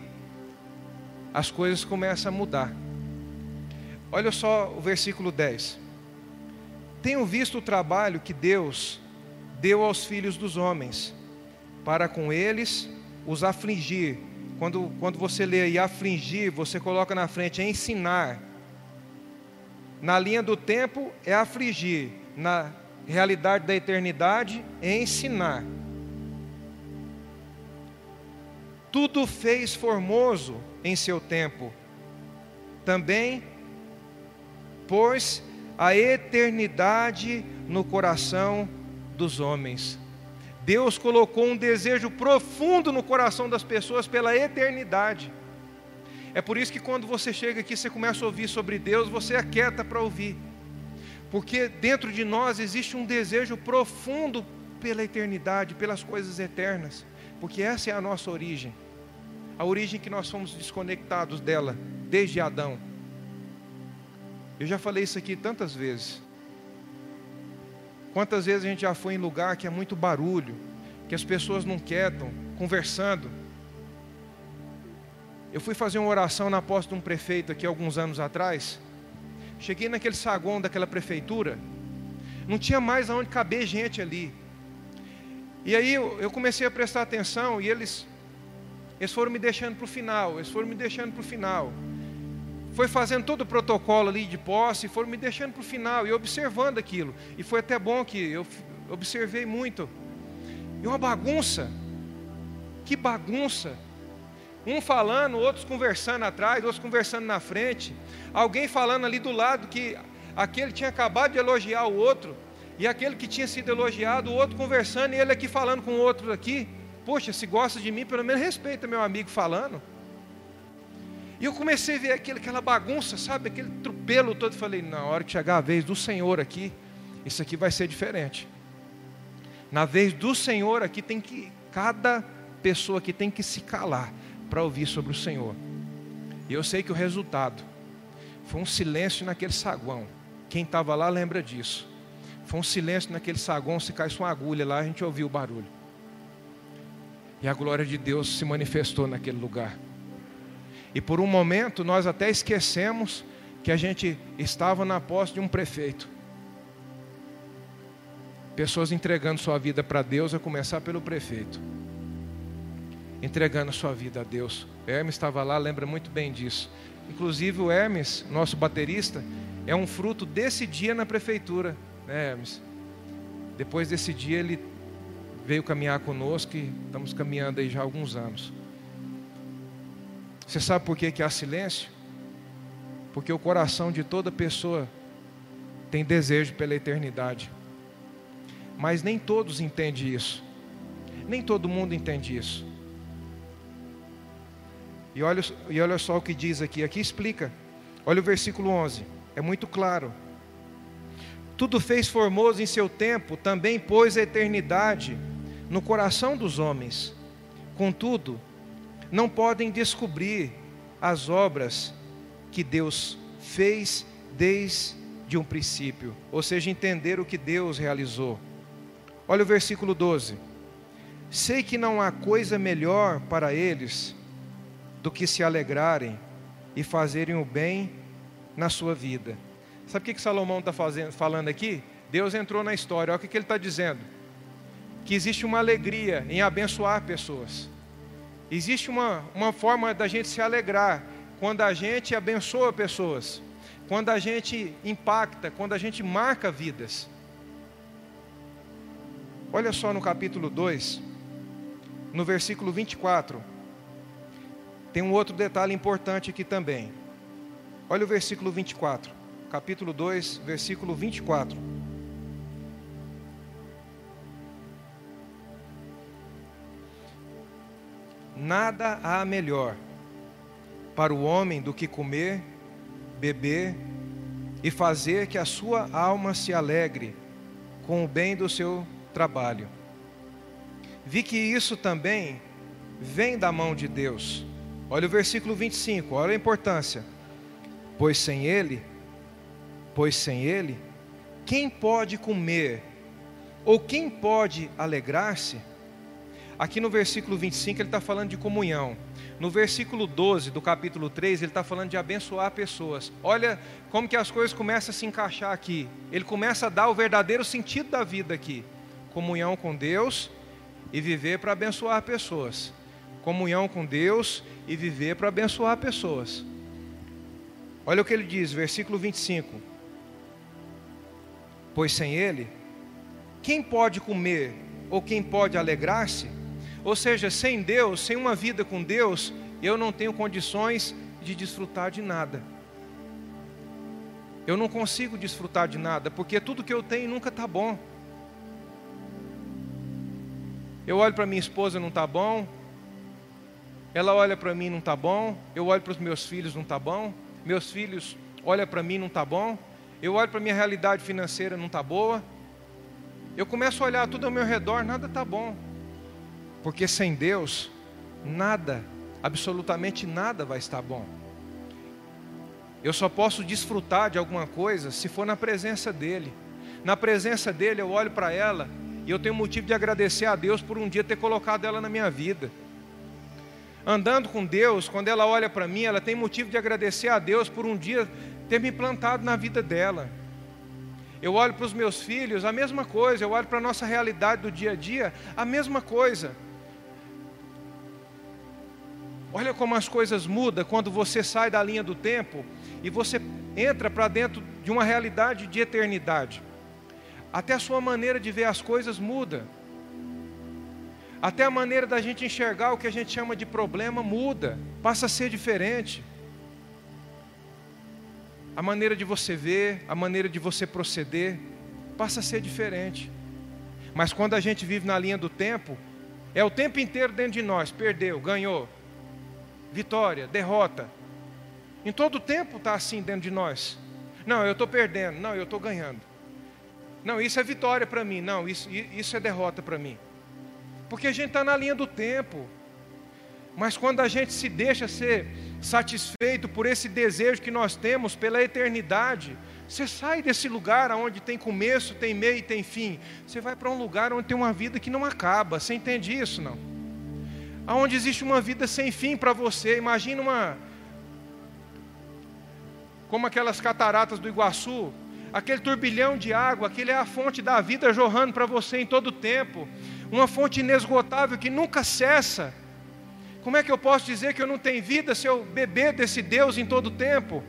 as coisas começam a mudar. Olha só o versículo 10. Tenho visto o trabalho que Deus deu aos filhos dos homens, para com eles os afligir. Quando, quando você lê aí afligir, você coloca na frente ensinar. Na linha do tempo é afligir, na realidade da eternidade é ensinar. Tudo fez formoso em seu tempo. Também pôs a eternidade no coração dos homens. Deus colocou um desejo profundo no coração das pessoas pela eternidade. É por isso que quando você chega aqui, você começa a ouvir sobre Deus, você aquieta para ouvir. Porque dentro de nós existe um desejo profundo pela eternidade, pelas coisas eternas. Porque essa é a nossa origem a origem que nós fomos desconectados dela desde Adão. Eu já falei isso aqui tantas vezes. Quantas vezes a gente já foi em lugar que é muito barulho, que as pessoas não quietam, conversando. Eu fui fazer uma oração na posse de um prefeito aqui alguns anos atrás. Cheguei naquele saguão daquela prefeitura, não tinha mais aonde caber gente ali. E aí eu comecei a prestar atenção e eles, eles foram me deixando para o final, eles foram me deixando para o final. Foi fazendo todo o protocolo ali de posse, foram me deixando para o final e observando aquilo. E foi até bom que eu observei muito. E uma bagunça. Que bagunça. Um falando, outros conversando atrás, outros conversando na frente. Alguém falando ali do lado que aquele tinha acabado de elogiar o outro. E aquele que tinha sido elogiado, o outro conversando e ele aqui falando com o outro aqui. Poxa, se gosta de mim, pelo menos respeita meu amigo falando. E eu comecei a ver aquela bagunça, sabe? Aquele tropelo todo. Falei, na hora que chegar a vez do Senhor aqui, isso aqui vai ser diferente. Na vez do Senhor aqui tem que, cada pessoa aqui tem que se calar para ouvir sobre o Senhor. E eu sei que o resultado foi um silêncio naquele saguão. Quem estava lá lembra disso. Foi um silêncio naquele saguão, se caísse uma agulha lá, a gente ouviu o barulho. E a glória de Deus se manifestou naquele lugar. E por um momento nós até esquecemos que a gente estava na posse de um prefeito. Pessoas entregando sua vida para Deus, a começar pelo prefeito entregando sua vida a Deus. O Hermes estava lá, lembra muito bem disso. Inclusive o Hermes, nosso baterista, é um fruto desse dia na prefeitura, né, Hermes? Depois desse dia ele veio caminhar conosco e estamos caminhando aí já há alguns anos. Você sabe por que, que há silêncio? Porque o coração de toda pessoa tem desejo pela eternidade. Mas nem todos entendem isso. Nem todo mundo entende isso. E olha, e olha só o que diz aqui, aqui explica. Olha o versículo 11, é muito claro. Tudo fez formoso em seu tempo, também pôs a eternidade no coração dos homens. Contudo, não podem descobrir as obras que Deus fez desde um princípio, ou seja, entender o que Deus realizou. Olha o versículo 12: Sei que não há coisa melhor para eles do que se alegrarem e fazerem o bem na sua vida. Sabe o que, que Salomão está falando aqui? Deus entrou na história, olha o que, que ele está dizendo: que existe uma alegria em abençoar pessoas, existe uma, uma forma da gente se alegrar quando a gente abençoa pessoas, quando a gente impacta, quando a gente marca vidas. Olha só no capítulo 2, no versículo 24. Tem um outro detalhe importante aqui também. Olha o versículo 24, capítulo 2, versículo 24. Nada há melhor para o homem do que comer, beber e fazer que a sua alma se alegre com o bem do seu trabalho. Vi que isso também vem da mão de Deus Olha o versículo 25, olha a importância. Pois sem ele, pois sem ele, quem pode comer ou quem pode alegrar-se? Aqui no versículo 25 ele está falando de comunhão. No versículo 12 do capítulo 3 ele está falando de abençoar pessoas. Olha como que as coisas começam a se encaixar aqui. Ele começa a dar o verdadeiro sentido da vida aqui: comunhão com Deus e viver para abençoar pessoas comunhão com Deus e viver para abençoar pessoas. Olha o que ele diz, versículo 25: Pois sem Ele, quem pode comer ou quem pode alegrar-se? Ou seja, sem Deus, sem uma vida com Deus, eu não tenho condições de desfrutar de nada. Eu não consigo desfrutar de nada, porque tudo que eu tenho nunca está bom. Eu olho para minha esposa, não está bom. Ela olha para mim, não está bom. Eu olho para os meus filhos, não está bom. Meus filhos olham para mim, não está bom. Eu olho para a minha realidade financeira, não está boa. Eu começo a olhar tudo ao meu redor, nada está bom. Porque sem Deus, nada, absolutamente nada vai estar bom. Eu só posso desfrutar de alguma coisa se for na presença dEle. Na presença dEle, eu olho para ela e eu tenho motivo de agradecer a Deus por um dia ter colocado ela na minha vida. andando com Deus, quando ela olha para mim, ela tem motivo de agradecer a Deus por um dia ter me plantado na vida dela. Eu olho para os meus filhos, a mesma coisa. Eu olho para a nossa realidade do dia a dia, a mesma coisa. Olha como as coisas mudam quando você sai da linha do tempo e você entra para dentro de uma realidade de eternidade. Até a sua maneira de ver as coisas muda. Até a maneira da gente enxergar o que a gente chama de problema muda, passa a ser diferente. A maneira de você ver, a maneira de você proceder, passa a ser diferente. Mas quando a gente vive na linha do tempo, é o tempo inteiro dentro de nós: perdeu, ganhou, vitória, derrota. Em todo tempo está assim dentro de nós. Não, eu estou perdendo. Não, eu estou ganhando. Não, isso é vitória para mim. Não, isso, isso é derrota para mim. Porque a gente está na linha do tempo. Mas quando a gente se deixa ser satisfeito por esse desejo que nós temos pela eternidade, você sai desse lugar onde tem começo, tem meio e tem fim. Você vai para um lugar onde tem uma vida que não acaba. Você entende isso, não? Onde existe uma vida sem fim para você. Imagina uma. Como aquelas cataratas do Iguaçu, aquele turbilhão de água, aquele é a fonte da vida jorrando para você em todo o tempo uma fonte inesgotável que nunca cessa. Como é que eu posso dizer que eu não tenho vida se eu beber desse Deus em todo o tempo?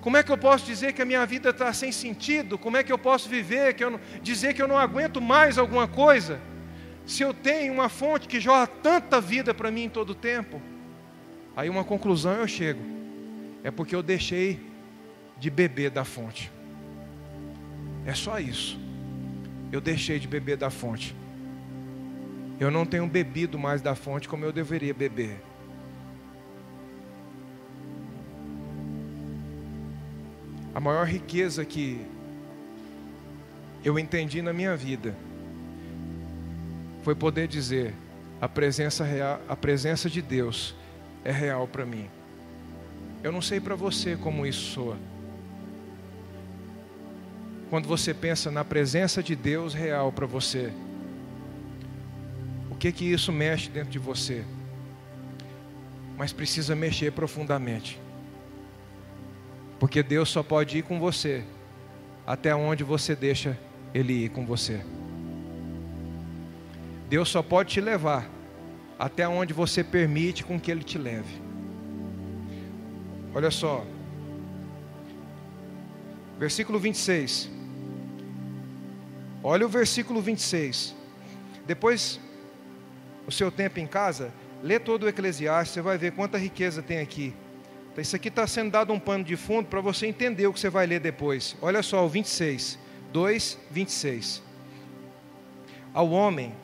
Como é que eu posso dizer que a minha vida está sem sentido? Como é que eu posso viver, que eu não, dizer que eu não aguento mais alguma coisa? Se eu tenho uma fonte que jorra tanta vida para mim em todo o tempo? Aí uma conclusão eu chego. É porque eu deixei de beber da fonte. É só isso. Eu deixei de beber da fonte. Eu não tenho bebido mais da fonte como eu deveria beber. A maior riqueza que eu entendi na minha vida foi poder dizer: a presença real, a presença de Deus é real para mim. Eu não sei para você como isso soa. Quando você pensa na presença de Deus real para você, que que isso mexe dentro de você. Mas precisa mexer profundamente. Porque Deus só pode ir com você até onde você deixa ele ir com você. Deus só pode te levar até onde você permite com que ele te leve. Olha só. Versículo 26. Olha o versículo 26. Depois o seu tempo em casa, lê todo o Eclesiastes, você vai ver quanta riqueza tem aqui. Então, isso aqui está sendo dado um pano de fundo para você entender o que você vai ler depois. Olha só, o 26, 2, 26. Ao homem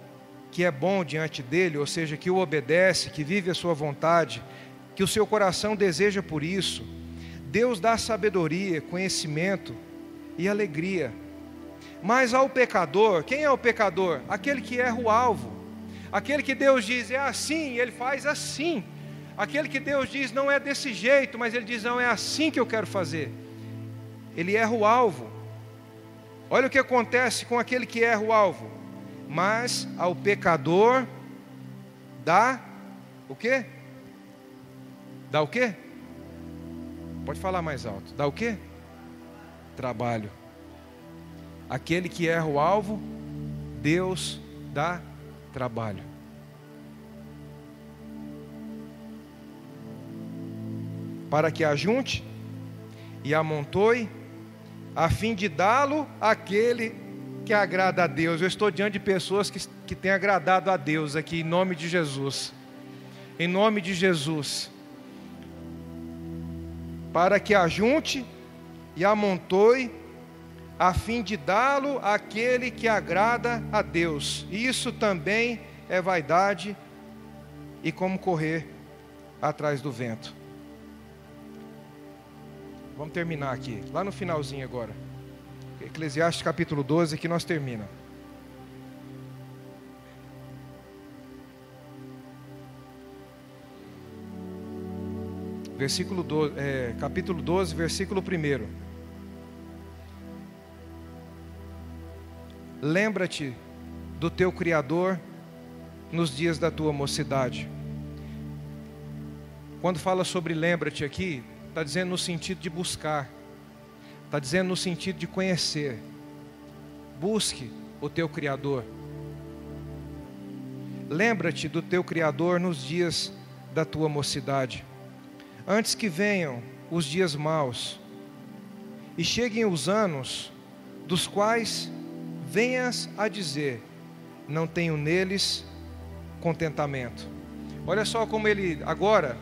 que é bom diante dele, ou seja, que o obedece, que vive a sua vontade, que o seu coração deseja por isso, Deus dá sabedoria, conhecimento e alegria. Mas ao pecador, quem é o pecador? Aquele que erra o alvo. Aquele que Deus diz é assim, ele faz assim. Aquele que Deus diz não é desse jeito, mas ele diz não é assim que eu quero fazer. Ele erra o alvo. Olha o que acontece com aquele que erra o alvo. Mas ao pecador dá o quê? Dá o quê? Pode falar mais alto. Dá o quê? Trabalho. Aquele que erra o alvo, Deus dá trabalho. Para que ajunte e amontoe, a fim de dá-lo àquele que agrada a Deus. Eu estou diante de pessoas que, que têm agradado a Deus aqui, em nome de Jesus. Em nome de Jesus. Para que ajunte e amontoe, a fim de dá-lo àquele que agrada a Deus. Isso também é vaidade e como correr atrás do vento. Vamos terminar aqui, lá no finalzinho agora. Eclesiastes capítulo 12, que nós termina. Versículo 12, é, capítulo 12, versículo 1. Lembra-te do teu Criador nos dias da tua mocidade, Quando fala sobre lembra-te aqui, está dizendo no sentido de buscar, está dizendo no sentido de conhecer. Busque o teu Criador. Lembra-te do teu Criador nos dias da tua mocidade, antes que venham os dias maus e cheguem os anos dos quais venhas a dizer: não tenho neles contentamento. Olha só como ele agora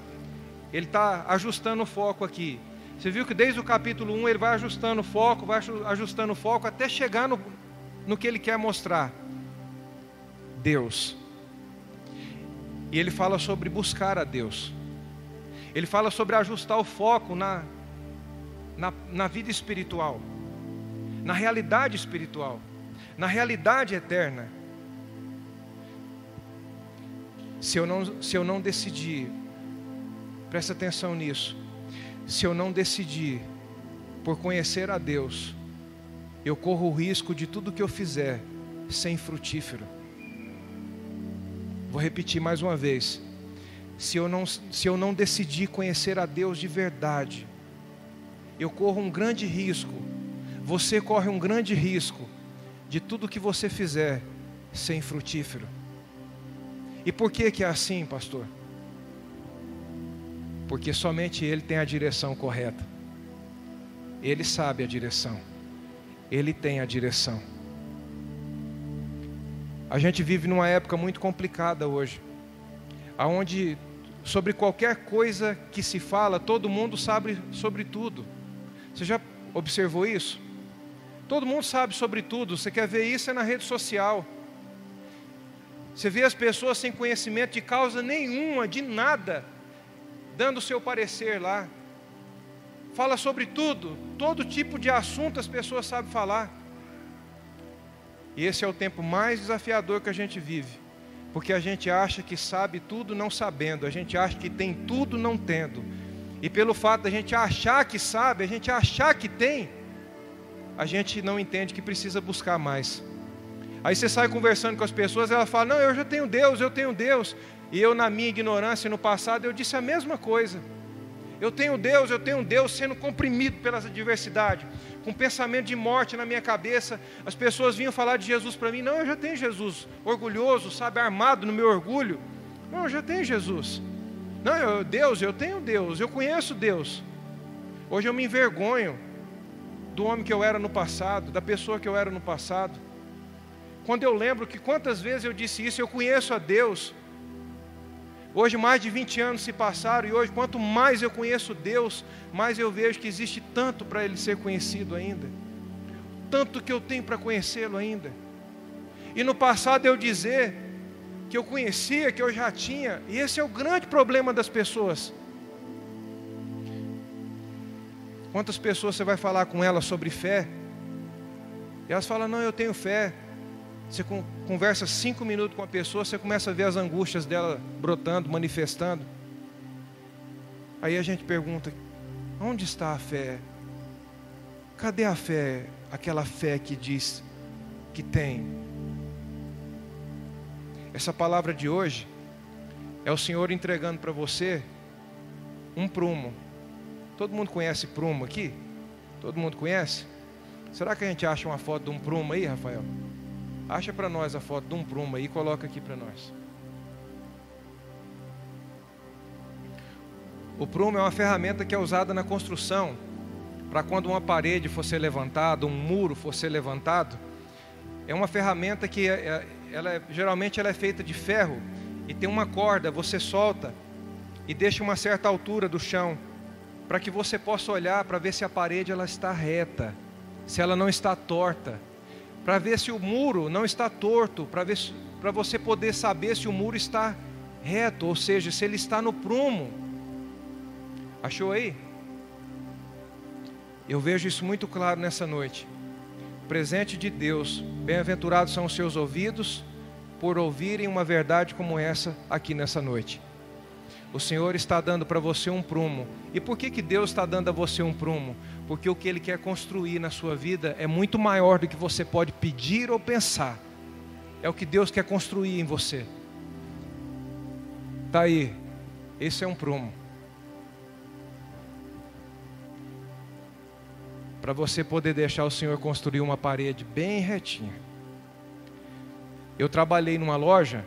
ele está ajustando o foco aqui. Você viu que desde o capítulo 1 ele vai ajustando o foco, vai ajustando o foco até chegar no, no que ele quer mostrar. Deus. E ele fala sobre buscar a Deus. Ele fala sobre ajustar o foco na, na, na vida espiritual, na realidade espiritual, na realidade eterna. Se eu não, se eu não decidir, presta atenção nisso, se eu não decidir por conhecer a Deus, eu corro o risco de tudo que eu fizer ser infrutífero. Vou repetir mais uma vez. Se eu, não, se eu não decidir conhecer a Deus de verdade, eu corro um grande risco, você corre um grande risco de tudo que você fizer ser infrutífero. E por que, que é assim, pastor? Porque somente Ele tem a direção correta. Ele sabe a direção. Ele tem a direção. A gente vive numa época muito complicada hoje, aonde sobre qualquer coisa que se fala, todo mundo sabe sobre tudo. Você já observou isso? Todo mundo sabe sobre tudo. Você quer ver isso é na rede social. Você vê as pessoas sem conhecimento de causa nenhuma, de nada, dando o seu parecer lá. Fala sobre tudo, todo tipo de assunto as pessoas sabem falar. E esse é o tempo mais desafiador que a gente vive, porque a gente acha que sabe tudo não sabendo, a gente acha que tem tudo não tendo. E pelo fato da gente achar que sabe, a gente achar que tem, a gente não entende que precisa buscar mais. Aí você sai conversando com as pessoas, ela fala: "Não, eu já tenho Deus, eu tenho Deus". E eu na minha ignorância no passado eu disse a mesma coisa. Eu tenho Deus, eu tenho Deus sendo comprimido pela adversidade, com pensamento de morte na minha cabeça. As pessoas vinham falar de Jesus para mim. Não, eu já tenho Jesus, orgulhoso, sabe, armado no meu orgulho. Não, eu já tenho Jesus. Não, eu, Deus, eu tenho Deus, eu conheço Deus. Hoje eu me envergonho do homem que eu era no passado, da pessoa que eu era no passado. Quando eu lembro que quantas vezes eu disse isso, eu conheço a Deus, Hoje mais de 20 anos se passaram e hoje quanto mais eu conheço Deus, mais eu vejo que existe tanto para ele ser conhecido ainda. Tanto que eu tenho para conhecê-lo ainda. E no passado eu dizer que eu conhecia, que eu já tinha, e esse é o grande problema das pessoas. Quantas pessoas você vai falar com elas sobre fé? E elas falam: Não, eu tenho fé. Você conversa cinco minutos com a pessoa, você começa a ver as angústias dela brotando, manifestando. Aí a gente pergunta: onde está a fé? Cadê a fé? Aquela fé que diz que tem. Essa palavra de hoje é o Senhor entregando para você um prumo. Todo mundo conhece prumo aqui? Todo mundo conhece? Será que a gente acha uma foto de um prumo aí, Rafael? Acha para nós a foto de um prumo aí e coloca aqui para nós. O prumo é uma ferramenta que é usada na construção para quando uma parede for ser levantada, um muro for ser levantado. É uma ferramenta que é, é, ela é, geralmente ela é feita de ferro e tem uma corda, você solta e deixa uma certa altura do chão para que você possa olhar para ver se a parede ela está reta, se ela não está torta para ver se o muro não está torto, para ver para você poder saber se o muro está reto, ou seja, se ele está no prumo. Achou aí? Eu vejo isso muito claro nessa noite. Presente de Deus, bem-aventurados são os seus ouvidos por ouvirem uma verdade como essa aqui nessa noite. O Senhor está dando para você um prumo. E por que, que Deus está dando a você um prumo? Porque o que Ele quer construir na sua vida é muito maior do que você pode pedir ou pensar. É o que Deus quer construir em você. Está aí. Esse é um prumo. Para você poder deixar o Senhor construir uma parede bem retinha. Eu trabalhei numa loja